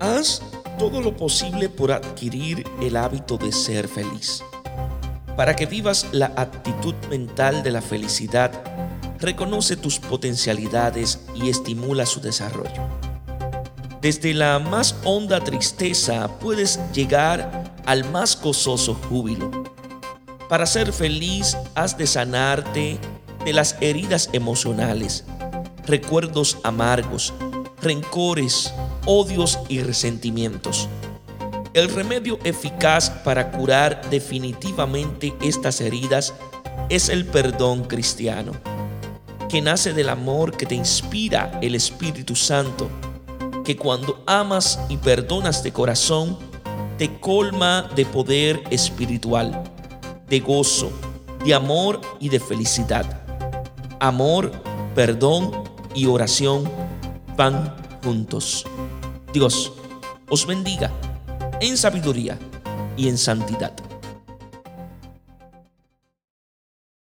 Haz todo lo posible por adquirir el hábito de ser feliz. Para que vivas la actitud mental de la felicidad, reconoce tus potencialidades y estimula su desarrollo. Desde la más honda tristeza puedes llegar al más gozoso júbilo. Para ser feliz has de sanarte de las heridas emocionales, recuerdos amargos, rencores, odios y resentimientos. El remedio eficaz para curar definitivamente estas heridas es el perdón cristiano, que nace del amor que te inspira el Espíritu Santo, que cuando amas y perdonas de corazón, te colma de poder espiritual, de gozo, de amor y de felicidad. Amor, perdón y oración van juntos. Dios os bendiga en sabiduría y en santidad.